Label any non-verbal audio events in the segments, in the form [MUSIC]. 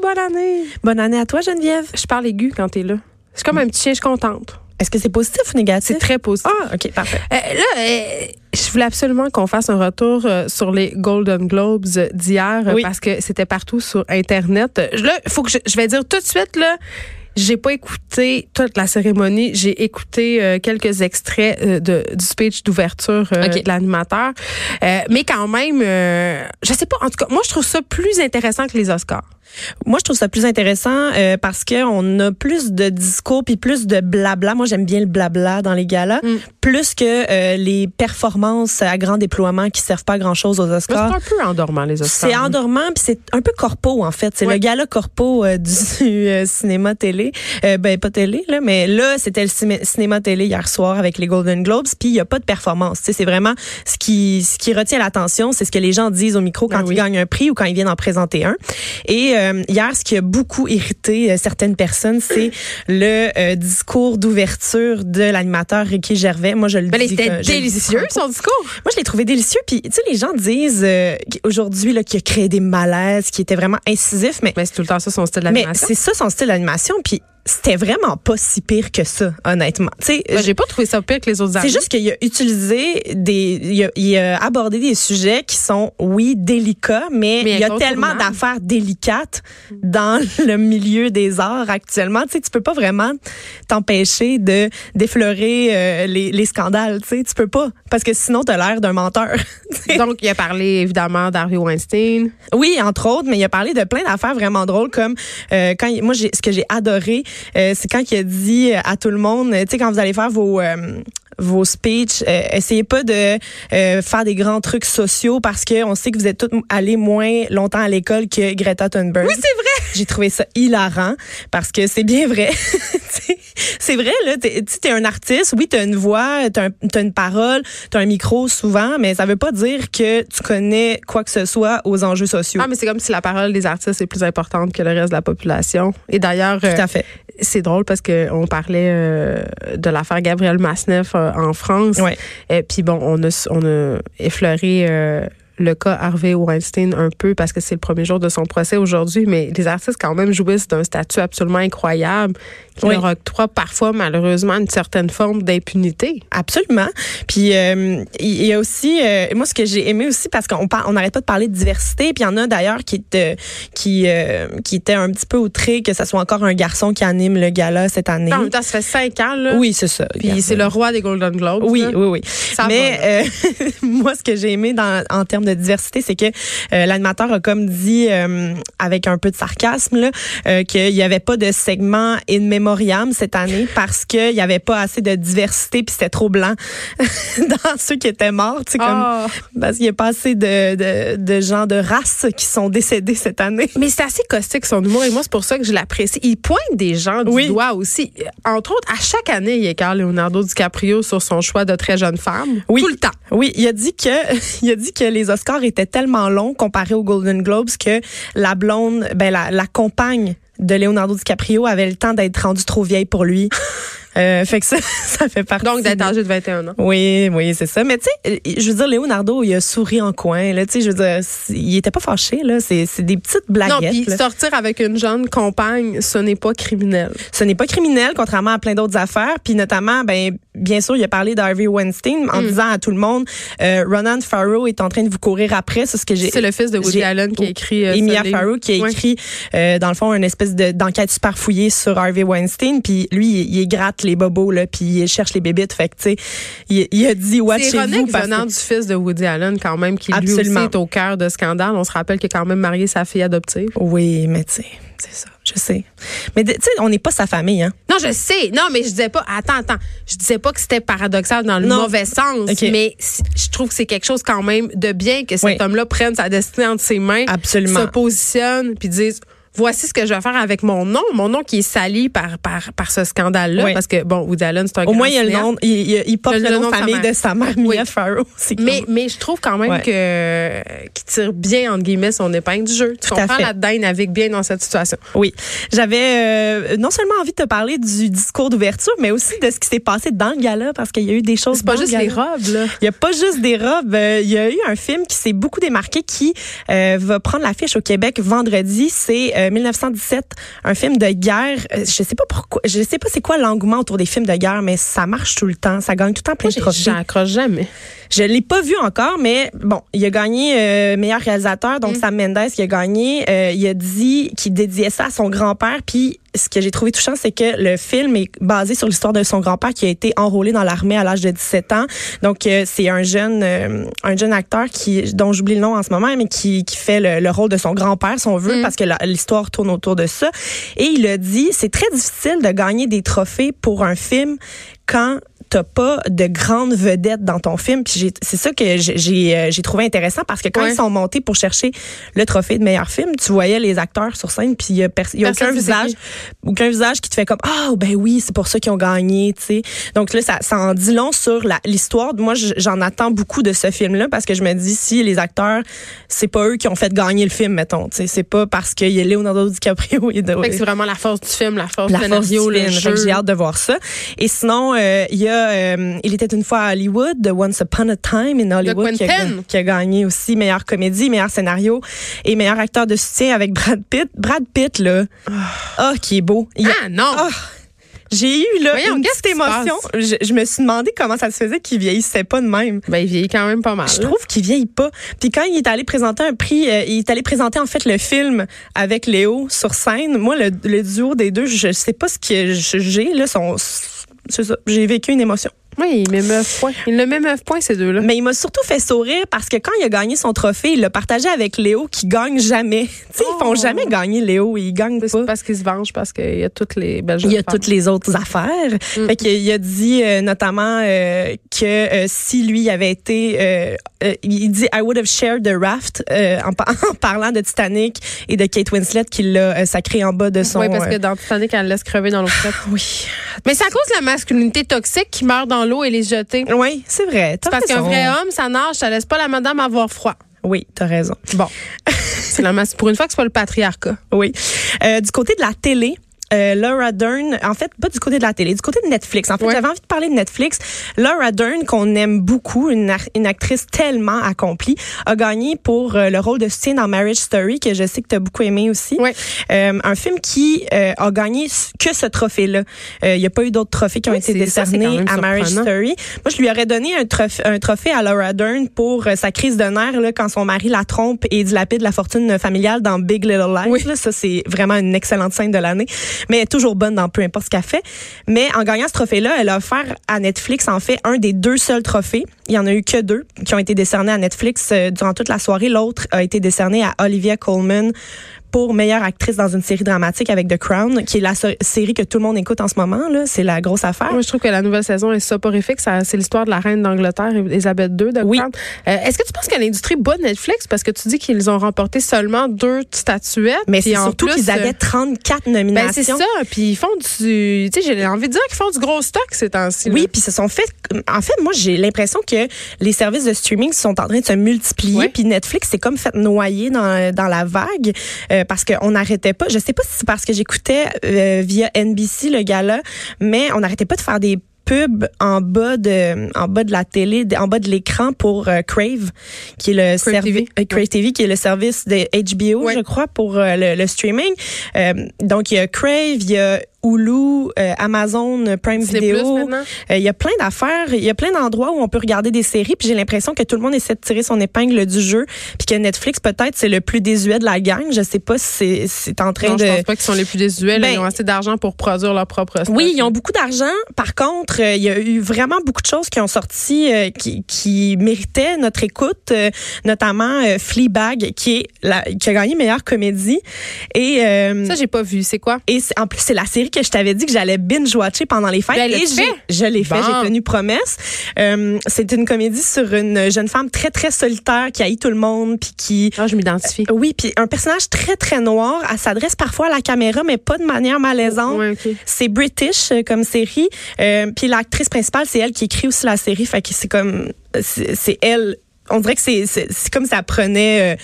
bonne année. Bonne année à toi, Geneviève. Je parle aigu quand t'es là. C'est comme un petit chien, je contente. Est-ce que c'est positif ou négatif? C'est très positif. Ah, OK, parfait. Euh, là, euh, je voulais absolument qu'on fasse un retour euh, sur les Golden Globes d'hier Oui. parce que c'était partout sur Internet. Là, faut que je, je vais dire tout de suite, là, j'ai pas écouté toute la cérémonie. J'ai écouté euh, quelques extraits euh, de, du speech d'ouverture euh, de l'animateur. Mais quand même, je sais pas, en tout cas, moi, je trouve ça plus intéressant que les Oscars. Moi, je trouve ça plus intéressant euh, parce que on a plus de discours puis plus de blabla. Moi, j'aime bien le blabla dans les galas, Mm. plus que euh, les performances à grand déploiement qui servent pas à grand chose aux Mais C'est Oscars. un peu endormant, les Oscars. C'est endormant puis c'est un peu corpo en fait. C'est Ouais. le gala corpo euh, [LAUGHS] du euh, cinéma télé. Euh, ben pas télé là, mais là c'était le cinéma télé hier soir avec les Golden Globes. Puis il y a pas de performance. Tu sais, c'est vraiment ce qui ce qui retient l'attention, c'est ce que les gens disent au micro quand oui. ils gagnent un prix ou quand ils viennent en présenter un. Et euh, hier, ce qui a beaucoup irrité euh, certaines personnes, c'est le euh, discours d'ouverture de l'animateur Ricky Gervais. Moi, je le Mais dis. c'était délicieux, son discours. Moi, je l'ai trouvé délicieux. Puis, tu sais, les gens disent aujourd'hui qu'il a créé des malaises, qu'il était vraiment incisif, mais, Mais c'est tout le temps ça, son style mais d'animation. c'est ça son style d'animation. Puis, c'était vraiment pas si pire que ça, honnêtement. Tu sais, Ben, j'ai pas trouvé ça pire que les autres c'est juste qu'il a utilisé des, il a, il a abordé des sujets qui sont, oui, délicats, mais, Mais il y a tellement d'affaires délicates dans [LAUGHS] le milieu des arts actuellement. Tu sais, tu peux pas vraiment t'empêcher de d'effleurer euh, les, les scandales. Tu sais, tu peux pas parce que sinon t'as l'air d'un menteur. [LAUGHS] Donc, il a parlé évidemment d'Harvey Weinstein. Oui, entre autres, mais il a parlé de plein d'affaires vraiment drôles comme euh, quand il- moi j'ai ce que j'ai adoré, euh, c'est quand il a dit à tout le monde, tu sais quand vous allez faire vos euh, vos speeches, euh, essayez pas de faire des grands trucs sociaux parce que on sait que vous êtes tous allés moins longtemps à l'école que Greta Thunberg. Oui, c'est vrai. J'ai trouvé ça hilarant parce que c'est bien vrai. [LAUGHS] Tu c'est vrai, là, tu sais, t'es un artiste, oui, t'as une voix, t'as, un- t'as une parole, t'as un micro souvent, mais ça veut pas dire que tu connais quoi que ce soit aux enjeux sociaux. Ah, mais c'est comme si la parole des artistes est plus importante que le reste de la population. Et d'ailleurs, Tout à fait. C'est drôle parce que on parlait euh, de l'affaire Gabriel Masneff euh, en France. Et puis bon, on a, on a effleuré euh, le cas Harvey Weinstein un peu parce que c'est le premier jour de son procès aujourd'hui, mais les artistes quand même jouissent d'un statut absolument incroyable qui Oui. leur octroie parfois malheureusement une certaine forme d'impunité. Absolument. Puis euh, il y a aussi euh, moi ce que j'ai aimé aussi parce qu'on on n'arrête pas de parler de diversité puis il y en a d'ailleurs qui était qui euh, qui était un petit peu outré que ce soit encore un garçon qui anime le gala cette année. En même temps, ça fait cinq ans là. Oui, c'est ça. Puis c'est le roi des Golden Globes. Oui, là. oui, oui. Ça Mais [LAUGHS] moi, ce que j'ai aimé dans, en termes de diversité, c'est que euh, l'animateur a comme dit, euh, avec un peu de sarcasme, là, euh, qu'il n'y avait pas de segment in memoriam cette année parce qu'il n'y avait pas assez de diversité puis c'était trop blanc [LAUGHS] dans ceux qui étaient morts. Tu sais, comme, Ah. parce qu'il n'y a pas assez de, de, de gens de race qui sont décédés cette année. Mais c'est assez caustique son humour et moi c'est pour ça que je l'apprécie. Il pointe des gens du Oui. doigt aussi. Entre autres, à chaque année, il écarte Leonardo DiCaprio sur son choix de très jeune femme. Oui. Tout le temps. Oui, il a dit que [LAUGHS] il a dit que les Oscars étaient tellement longs comparés aux Golden Globes que la blonde, ben la, la compagne de Leonardo DiCaprio avait le temps d'être rendue trop vieille pour lui. [LAUGHS] Euh, fait que ça, [LAUGHS] ça fait partie. Donc d'être âgé de 21 ans. Oui, oui, c'est ça. Mais tu sais, je veux dire, Leonardo, il a souri en coin. Là, tu sais, je veux dire, il était pas fâché. Là, c'est c'est des petites Non, blaguettes. puis là. sortir avec une jeune compagne, ce n'est pas criminel. Ce n'est pas criminel, contrairement à plein d'autres affaires. Puis notamment, ben bien sûr, il a parlé d'Harvey Weinstein Mm. en disant à tout le monde, euh, Ronan Farrow est en train de vous courir après. C'est ce que j'ai. C'est le fils de Woody Allen qui a écrit euh, Emilia. Farrow qui a écrit euh, dans le fond une espèce de d'enquête super fouillée sur Harvey Weinstein puis lui il, il gratte les bobos là puis il cherche les bébites fait que tu sais il, il a dit C'est watchez-vous ironique parce venant du fils de Woody Allen quand même, qui lui Absolument. aussi est au cœur de scandale. On se rappelle qu'il a quand même marié sa fille adoptive. oui mais tu sais c'est ça je sais mais tu sais on n'est pas sa famille hein Non, je sais. Non, mais je disais pas. Attends, attends. Je disais pas que c'était paradoxal dans le Non. mauvais sens, mais je trouve que c'est quelque chose quand même de bien que cet Oui. homme-là prenne sa destinée entre ses mains, Absolument. se positionne, puis dise. Voici ce que je vais faire avec mon nom, mon nom qui est sali par par par ce scandale-là, Oui. parce que bon, Woody Allen c'est un au moins il y a le nom il, il, il porte Le- nom de famille de sa mère Oui. Mia Farrow Mais, mais je trouve quand même Ouais. que qu'il tire bien entre guillemets son épingle du jeu. Tu Tout comprends là-dedans, il navigue bien dans cette situation. Oui, j'avais euh, non seulement envie de te parler du discours d'ouverture, mais aussi de ce qui s'est passé dans le gala, parce qu'il y a eu des choses. C'est pas juste les gala. robes là. Il y a pas juste des robes. euh, Il y a eu un film qui s'est beaucoup démarqué, qui euh, va prendre l'affiche au Québec vendredi. C'est euh, 1917, un film de guerre. Euh, Je sais pas pourquoi, je sais pas c'est quoi l'engouement autour des films de guerre, mais ça marche tout le temps. Ça gagne tout le temps plein de trophées. J'accroche jamais. Je l'ai pas vu encore, mais bon, il a gagné euh, meilleur réalisateur, donc Sam Mendes qui a gagné. Euh, il a dit qu'il dédiait ça à son grand-père. Puis ce que j'ai trouvé touchant, c'est que le film est basé sur l'histoire de son grand-père qui a été enrôlé dans l'armée à l'âge de 17 ans. Donc euh, c'est un jeune, euh, un jeune acteur qui, dont j'oublie le nom en ce moment, mais qui, qui fait le, le rôle de son grand-père, si on veut, parce que l'histoire tourne autour de ça. Et il a dit, c'est très difficile de gagner des trophées pour un film quand t'as pas de grandes vedettes dans ton film. Puis c'est ça que j'ai- j'ai euh, j'ai trouvé intéressant parce que quand Ouais. ils sont montés pour chercher le trophée de meilleur film, tu voyais les acteurs sur scène puis il y a, y a aucun visage, qui. aucun visage qui te fait comme ah ben oui c'est pour ça qu'ils ont gagné, tu sais. Donc là ça, ça en dit long sur l'histoire. Moi je- j'en attends beaucoup de ce film là parce que je me dis si les acteurs c'est pas eux qui ont fait gagner le film mettons, tu sais c'est pas parce qu'il y a Leonardo DiCaprio et de, c'est vraiment la force du film, la force la force scénario, le jeu. J'ai hâte de voir ça. Et sinon, euh, il y a euh, Il était une fois à Hollywood, de Once Upon a Time in Hollywood, qui a, Quentin. qui a gagné aussi meilleure comédie, meilleur scénario et meilleur acteur de soutien avec Brad Pitt. Brad Pitt, là, ah, qui est beau. Il Ah non! Ah, j'ai eu là Voyons, une petite émotion. Je, je me suis demandé comment ça se faisait qu'il vieillissait pas de même. Ben, il vieillit quand même pas mal. Je trouve qu'il vieillit pas. Puis quand il est allé présenter un prix, euh, il est allé présenter en fait le film avec Léo sur scène. Moi, le, le duo des deux, je sais pas ce que j'ai là. Son, J'ai vécu une émotion. Oui, il met 9 points. Il le met 9 points, ces deux-là. Mais il m'a surtout fait sourire parce que quand il a gagné son trophée, il l'a partagé avec Léo qui gagne jamais. [LAUGHS] tu sais, ils font Oh. jamais gagner Léo. Ils gagnent pas. parce qu'il se venge, parce qu'il y a toutes les belles Il y a femmes. toutes les autres affaires. Mm. Fait qu'il il a dit euh, notamment euh, que euh, si lui avait été, euh, euh, il dit I would have shared the raft euh, en, par- [LAUGHS] en parlant de Titanic et de Kate Winslet qu'il l'a euh, sacré en bas de son. Oui, parce que dans Titanic, elle le laisse crever dans l'eau frette. oui, Mais c'est à cause de la masculinité toxique qui meurt dans l'eau et les jeter. oui, c'est vrai. t'as Parce qu'un vrai homme, ça nage, ça laisse pas la madame avoir froid. Oui, t'as raison. Bon. [LAUGHS] c'est Pour une fois que c'est pas le patriarcat. Oui. Euh, du côté de la télé. Euh, Laura Dern, en fait, pas du côté de la télé, du côté de Netflix. En fait, Ouais. j'avais envie de parler de Netflix. Laura Dern, qu'on aime beaucoup, une, actrice tellement accomplie, a gagné pour euh, le rôle de soutien dans Marriage Story, que je sais que tu as beaucoup aimé aussi. Ouais. Euh, un film qui euh, a gagné que ce trophée-là. Euh, Il n'y a pas eu d'autres trophées qui ont Oui, été ça, décernés à Marriage. Story. Moi, je lui aurais donné un trophée, un trophée à Laura Dern pour euh, sa crise de nerfs là, quand son mari la trompe et dilapide la fortune familiale dans Big Little Lies. Oui. Là, ça, c'est vraiment une excellente scène de l'année. Mais elle est toujours bonne dans peu importe ce qu'elle fait. Mais en gagnant ce trophée-là, elle a offert à Netflix, en fait, un des deux seuls trophées. Il y en a eu que deux qui ont été décernés à Netflix euh, durant toute la soirée. L'autre a été décerné à Olivia Colman pour meilleure actrice dans une série dramatique avec The Crown, qui est la so- série que tout le monde écoute en ce moment. Là, c'est la grosse affaire. Moi, je trouve que la nouvelle saison est soporifique. C'est l'histoire de la reine d'Angleterre, Elisabeth II, de Oui. Crown. Euh, Est-ce que tu penses que l'industrie bat Netflix? Parce que tu dis qu'ils ont remporté seulement deux statuettes? Mais c'est surtout qu'ils euh, avaient 34 Ben, nominations. c'est ça. Puis ils font du. Tu sais, j'ai envie de dire qu'ils font du gros stock ces temps-ci. Oui, puis se sont fait. En fait, moi, j'ai l'impression que les services de streaming sont en train de se multiplier. Puis Netflix s'est comme fait noyer dans, dans la vague euh, parce qu'on n'arrêtait pas. Je sais pas si c'est parce que j'écoutais euh, via NBC le gala, mais on n'arrêtait pas de faire des pubs en bas de en bas de la télé en bas de l'écran pour euh, Crave qui est le Crave servi- TV. euh, Crave TV qui est le service de HBO Ouais. je crois pour euh, le, le streaming Euh, donc il y a Crave il y a Hulu, euh, Amazon Prime Disney Video, euh, Il y a plein d'affaires, il y a plein d'endroits où on peut regarder des séries, puis j'ai l'impression que tout le monde essaie de tirer son épingle du jeu, puis que Netflix peut-être c'est le plus désuet de la gang. Je sais pas si c'est- en train Non, de. je pense pas qu'ils sont les plus désuets. Ben, ils ont assez d'argent pour produire leur propre stock. Oui, ils ont beaucoup d'argent. Par contre, euh, il y a eu vraiment beaucoup de choses qui ont sorti euh, qui, qui méritaient notre écoute, euh, notamment euh, Fleabag, qui est la, qui a gagné meilleure comédie. Et euh, Ça, j'ai pas vu. C'est quoi? Et en plus, c'est la série que je t'avais dit que j'allais binge-watcher pendant les fêtes. Ben, et fait? je l'ai fait, Bon. j'ai tenu promesse. Euh, c'est une comédie sur une jeune femme très, très solitaire qui haït tout le monde, puis qui... Ah, je m'identifie. Oui, puis un personnage très, très noir. Elle s'adresse parfois à la caméra, mais pas de manière malaisante. Ouais. C'est British euh, comme série. Euh, puis l'actrice principale, c'est elle qui écrit aussi la série. Fait que c'est comme... C'est elle on dirait que c'est comme elle prenait, euh,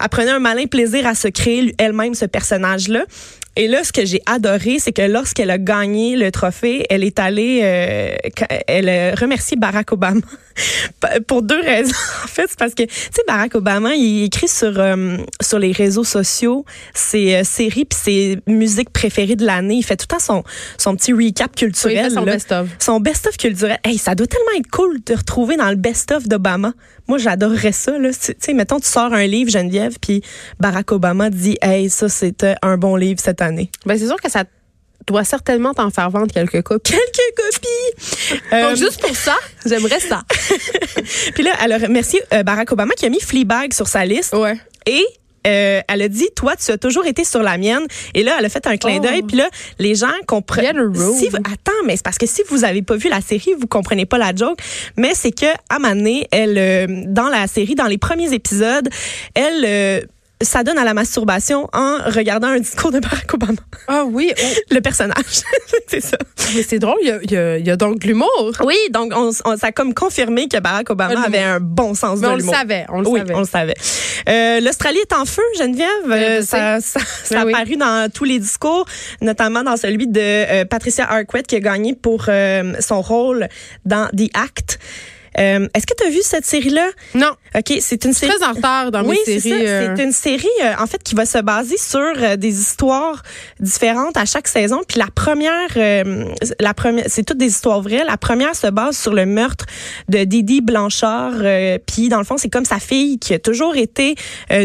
elle prenait un malin plaisir à se créer elle-même ce personnage-là. Et là, ce que j'ai adoré, c'est que lorsqu'elle a gagné le trophée, elle est allée, euh, elle a remercié Barack Obama [LAUGHS] pour deux raisons. [LAUGHS] en fait, c'est parce que, tu sais, Barack Obama, il écrit sur euh, sur les réseaux sociaux ses euh, séries puis ses musiques préférées de l'année. Il fait tout le temps son son petit recap culturel. son best-of. Son best-of culturel. Hey, ça doit tellement être cool de te retrouver dans le best-of d'Obama. Moi, j'adorerais ça. Là. Tu sais, mettons, tu sors un livre, Geneviève, puis Barack Obama dit, hey, ça, c'était un bon livre cette année. Ben, c'est sûr que ça doit certainement t'en faire vendre quelques copies. Quelques copies! Donc, euh, juste pour ça, j'aimerais ça. [LAUGHS] puis là, elle a remercié euh, Barack Obama qui a mis Fleabag sur sa liste. Ouais. Et euh, elle a dit, toi, tu as toujours été sur la mienne. Et là, elle a fait un clin d'œil. Oh. Puis là, les gens comprennent. Si attends, mais c'est parce que si vous avez pas vu la série, vous comprenez pas la joke. Mais c'est que à Mané, elle, euh, dans la série, dans les premiers épisodes, elle euh, ça donne à la masturbation en regardant un discours de Barack Obama. Ah oui. Oh. Le personnage. [LAUGHS] c'est ça. Mais c'est drôle, il y a, y a, donc de l'humour. Oui, donc on, ça a comme confirmé que Barack Obama avait un bon sens Mais de l'humour. On le savait, on le oui, savait. on le savait. Euh, L'Australie est en feu, Geneviève? Euh, ça, ça, [LAUGHS] ça a apparu dans tous les discours, notamment dans celui de euh, Patricia Arquette qui a gagné pour euh, son rôle dans The Act. Euh, Est-ce que tu as vu cette série-là? Non. OK, c'est une série. très en retard dans oui, mes séries. Euh... C'est une série, euh, en fait, qui va se baser sur euh, des histoires différentes à chaque saison. Puis la première, euh, la première, c'est toutes des histoires vraies. La première se base sur le meurtre de Didi Blanchard. Euh, puis dans le fond, c'est comme sa fille qui a toujours été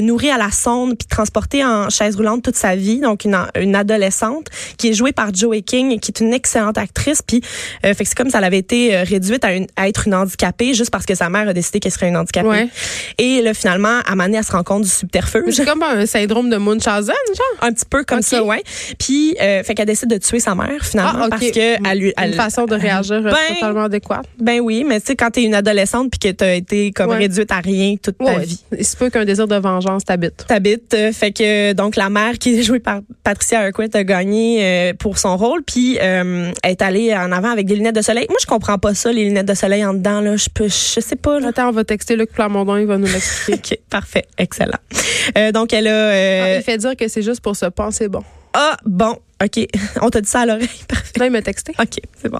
nourrie à la sonde puis transportée en chaise roulante toute sa vie. Donc une, une adolescente qui est jouée par Joey King, qui est une excellente actrice. Puis fait c'est comme ça elle avait été réduite à, une, à être une handicapée juste parce que sa mère a décidé qu'elle serait une handicapée. Ouais. Et là, finalement, à Mané, elle se rend compte du subterfuge. C'est comme un syndrome de Munchausen, genre? Un petit peu comme okay. ça, ouais. Puis, euh, fait qu'elle décide de tuer sa mère, finalement, ah, parce que elle lui... Elle, une façon de réagir ben, totalement adéquate. Ben oui, mais tu sais, quand t'es une adolescente puis que t'as été comme ouais. réduite à rien toute ta ouais. vie. Il se peut qu'un désir de vengeance t'habite. T'habite. Euh, fait que, donc, la mère qui est jouée par Patricia Arquette a gagné euh, pour son rôle, puis euh, elle est allée en avant avec des lunettes de soleil. Moi, je comprends pas ça, les lunettes de soleil en dedans, là. Je peux, je sais pas, là. Attends, on va texter Luc Plamondon, il va nous l'expliquer. [LAUGHS] OK, parfait, excellent. Euh, donc, elle a... Euh... Ah, il fait dire que c'est juste pour se penser bon. Ah, bon, OK. [LAUGHS] On t'a dit ça à l'oreille. [LAUGHS] Parfait. Là, il m'a texté. OK, c'est bon.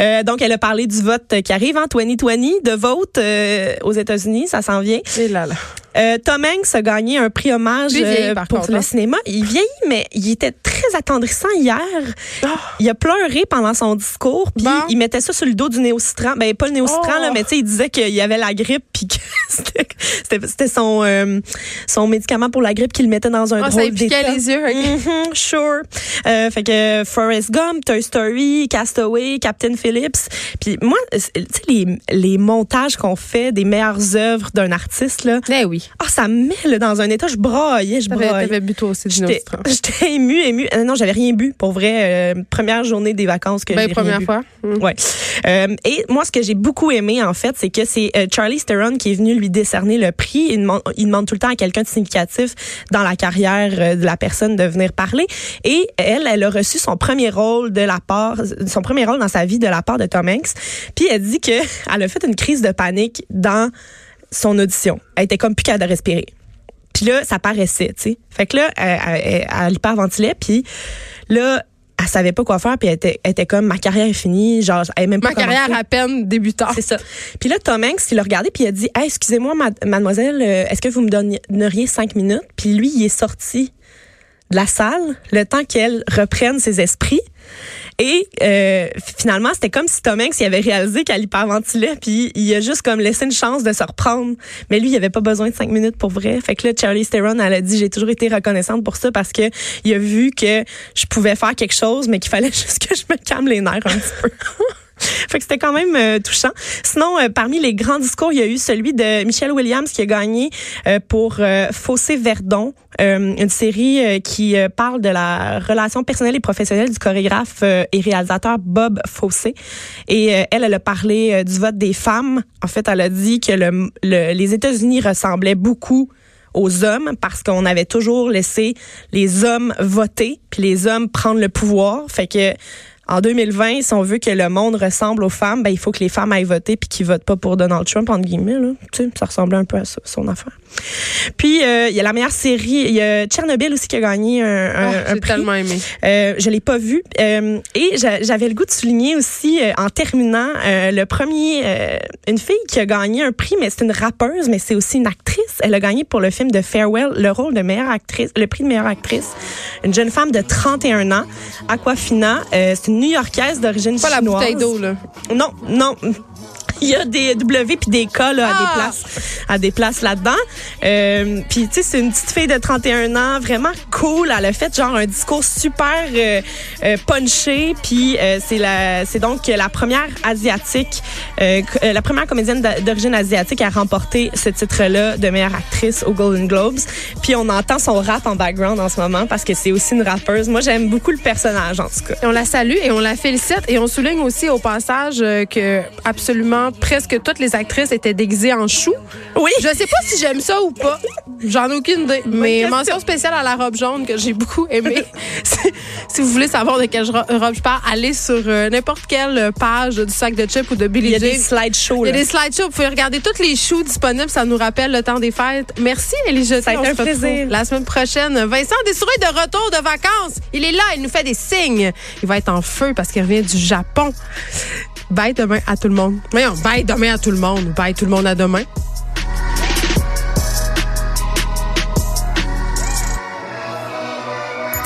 Euh, donc, elle a parlé du vote qui arrive en 2020, de vote euh, aux États-Unis. Ça s'en vient. Et là, là. Euh, Tom Hanks a gagné un prix hommage vieillit, pour contre, le hein? cinéma. Il vieillit, mais il était très attendrissant hier. Oh. Il a pleuré pendant son discours, puis bon. il mettait ça sur le dos du néocitran. Ben, pas le néocitran, oh. là, mais tu sais, il disait qu'il y avait la grippe, puis que [LAUGHS] c'était son, son médicament pour la grippe qu'il mettait dans un oh, drôle ça d'état. les yeux. Mm -hmm, sure. Euh, fait que Forrest Gump, Toy Story, Castaway, Captain Phillips. Puis moi, tu sais, les, les montages qu'on fait des meilleures œuvres d'un artiste, là. Eh oui. Ah, ça me met là, dans un état, je braillais, je braillais. T'avais bu toi aussi [LAUGHS] J'étais émue, émue. Euh, non, j'avais rien bu, pour vrai. Euh, première journée des vacances que ben, j'ai première rien fois. Bu. Ouais. Euh, et moi, ce que j'ai beaucoup aimé, en fait, c'est que c'est euh, Charlie Theron qui est venu lui décerner le prix. Il demande, il demande tout le temps à quelqu'un de significatif dans la carrière euh, de la personne de venir parler. Et elle, elle a reçu son premier rôle de la part, son premier rôle dans sa vie de la part de Tom Hanks. Puis elle dit que [LAUGHS] elle a fait une crise de panique dans son audition. Elle était comme plus capable de respirer. Puis là, ça paraissait, tu sais. Fait que là, elle, elle, elle hyperventilait, puis là, elle savait pas quoi faire, puis elle était, elle était comme, ma carrière est finie, genre, elle est même pas Ma carrière à peine débutante. C'est ça. Puis là, Tom Hanks, il l'a regardé, puis il a dit, hey, excusez-moi, mademoiselle, est-ce que vous me donneriez cinq minutes? Puis lui, il est sorti de la salle, le temps qu'elle reprenne ses esprits. Et euh, finalement, c'était comme si Tom Hanks avait réalisé qu'elle hyperventilait, puis il a juste comme laissé une chance de se reprendre. Mais lui, il avait pas besoin de cinq minutes pour vrai. Fait que là, Charlie Theron, elle a dit, j'ai toujours été reconnaissante pour ça parce que il a vu que je pouvais faire quelque chose, mais qu'il fallait [LAUGHS] juste que je me calme les nerfs un petit peu. [LAUGHS] Fait que c'était quand même euh, touchant. Sinon, euh, parmi les grands discours, il y a eu celui de Michelle Williams qui a gagné euh, pour Fossé Verdon, une série qui parle de la relation personnelle et professionnelle du chorégraphe et réalisateur Bob Fossé. Et elle, elle a parlé du vote des femmes. En fait, elle a dit que le, le, les États-Unis ressemblaient beaucoup aux hommes parce qu'on avait toujours laissé les hommes voter puis les hommes prendre le pouvoir. Fait que en 2020, si on veut que le monde ressemble aux femmes, ben, il faut que les femmes aillent voter puis qu'ils votent pas pour Donald Trump, entre guillemets. Là. Tu sais, ça ressemblait un peu à ça, son affaire. Puis, euh, il y a la meilleure série. Il y a Tchernobyl aussi qui a gagné un, un, Oh, un prix. tellement aimé. Euh, je l'ai pas vu. Euh, et j'a- j'avais le goût de souligner aussi, en terminant, le premier, une fille qui a gagné un prix, mais c'est une rappeuse, mais c'est aussi une actrice. Elle a gagné pour le film de Farewell le rôle de meilleure actrice, le prix de meilleure actrice. Une jeune femme de 31 ans, Aquafina. C'est une New-Yorkaise d'origine Pas la chinoise. bouteille d'eau, là. Non, non. [LAUGHS] Il y a des W puis des K là, à des Ah! places, à des places là-dedans. Euh, puis tu sais, c'est une petite fille de 31 ans, vraiment cool. Elle a fait genre un discours super euh, euh, punché. Puis euh, c'est la, c'est donc la première asiatique, euh, euh, la première comédienne d'origine asiatique à remporter ce titre-là de meilleure actrice aux Golden Globes. Puis on entend son rap en background en ce moment parce que c'est aussi une rappeuse. Moi, j'aime beaucoup le personnage en tout cas. Et on la salue et on la félicite et on souligne aussi au passage que absolument presque toutes les actrices étaient déguisées en chou. Oui. Je sais pas si j'aime ça ou pas. J'en ai aucune idée. Mais question. mention spéciale à la robe jaune que j'ai beaucoup aimée. [LAUGHS] si, vous voulez savoir de quelle ro- robe je parle, allez sur euh, n'importe quelle page du sac de chips ou de Billy Il y a des Jean. slideshows. Il y a des slideshows. Vous pouvez regarder tous les choux disponibles. Ça nous rappelle le temps des fêtes. Merci, Jeté. Ça a été un plaisir. La semaine prochaine, Vincent Dessouré de retour de vacances. Il est là. Il nous fait des signes. Il va être en feu parce qu'il revient du Japon. Bye demain à tout le monde. Voyons, Bye demain à tout le monde. Bye tout le monde à demain.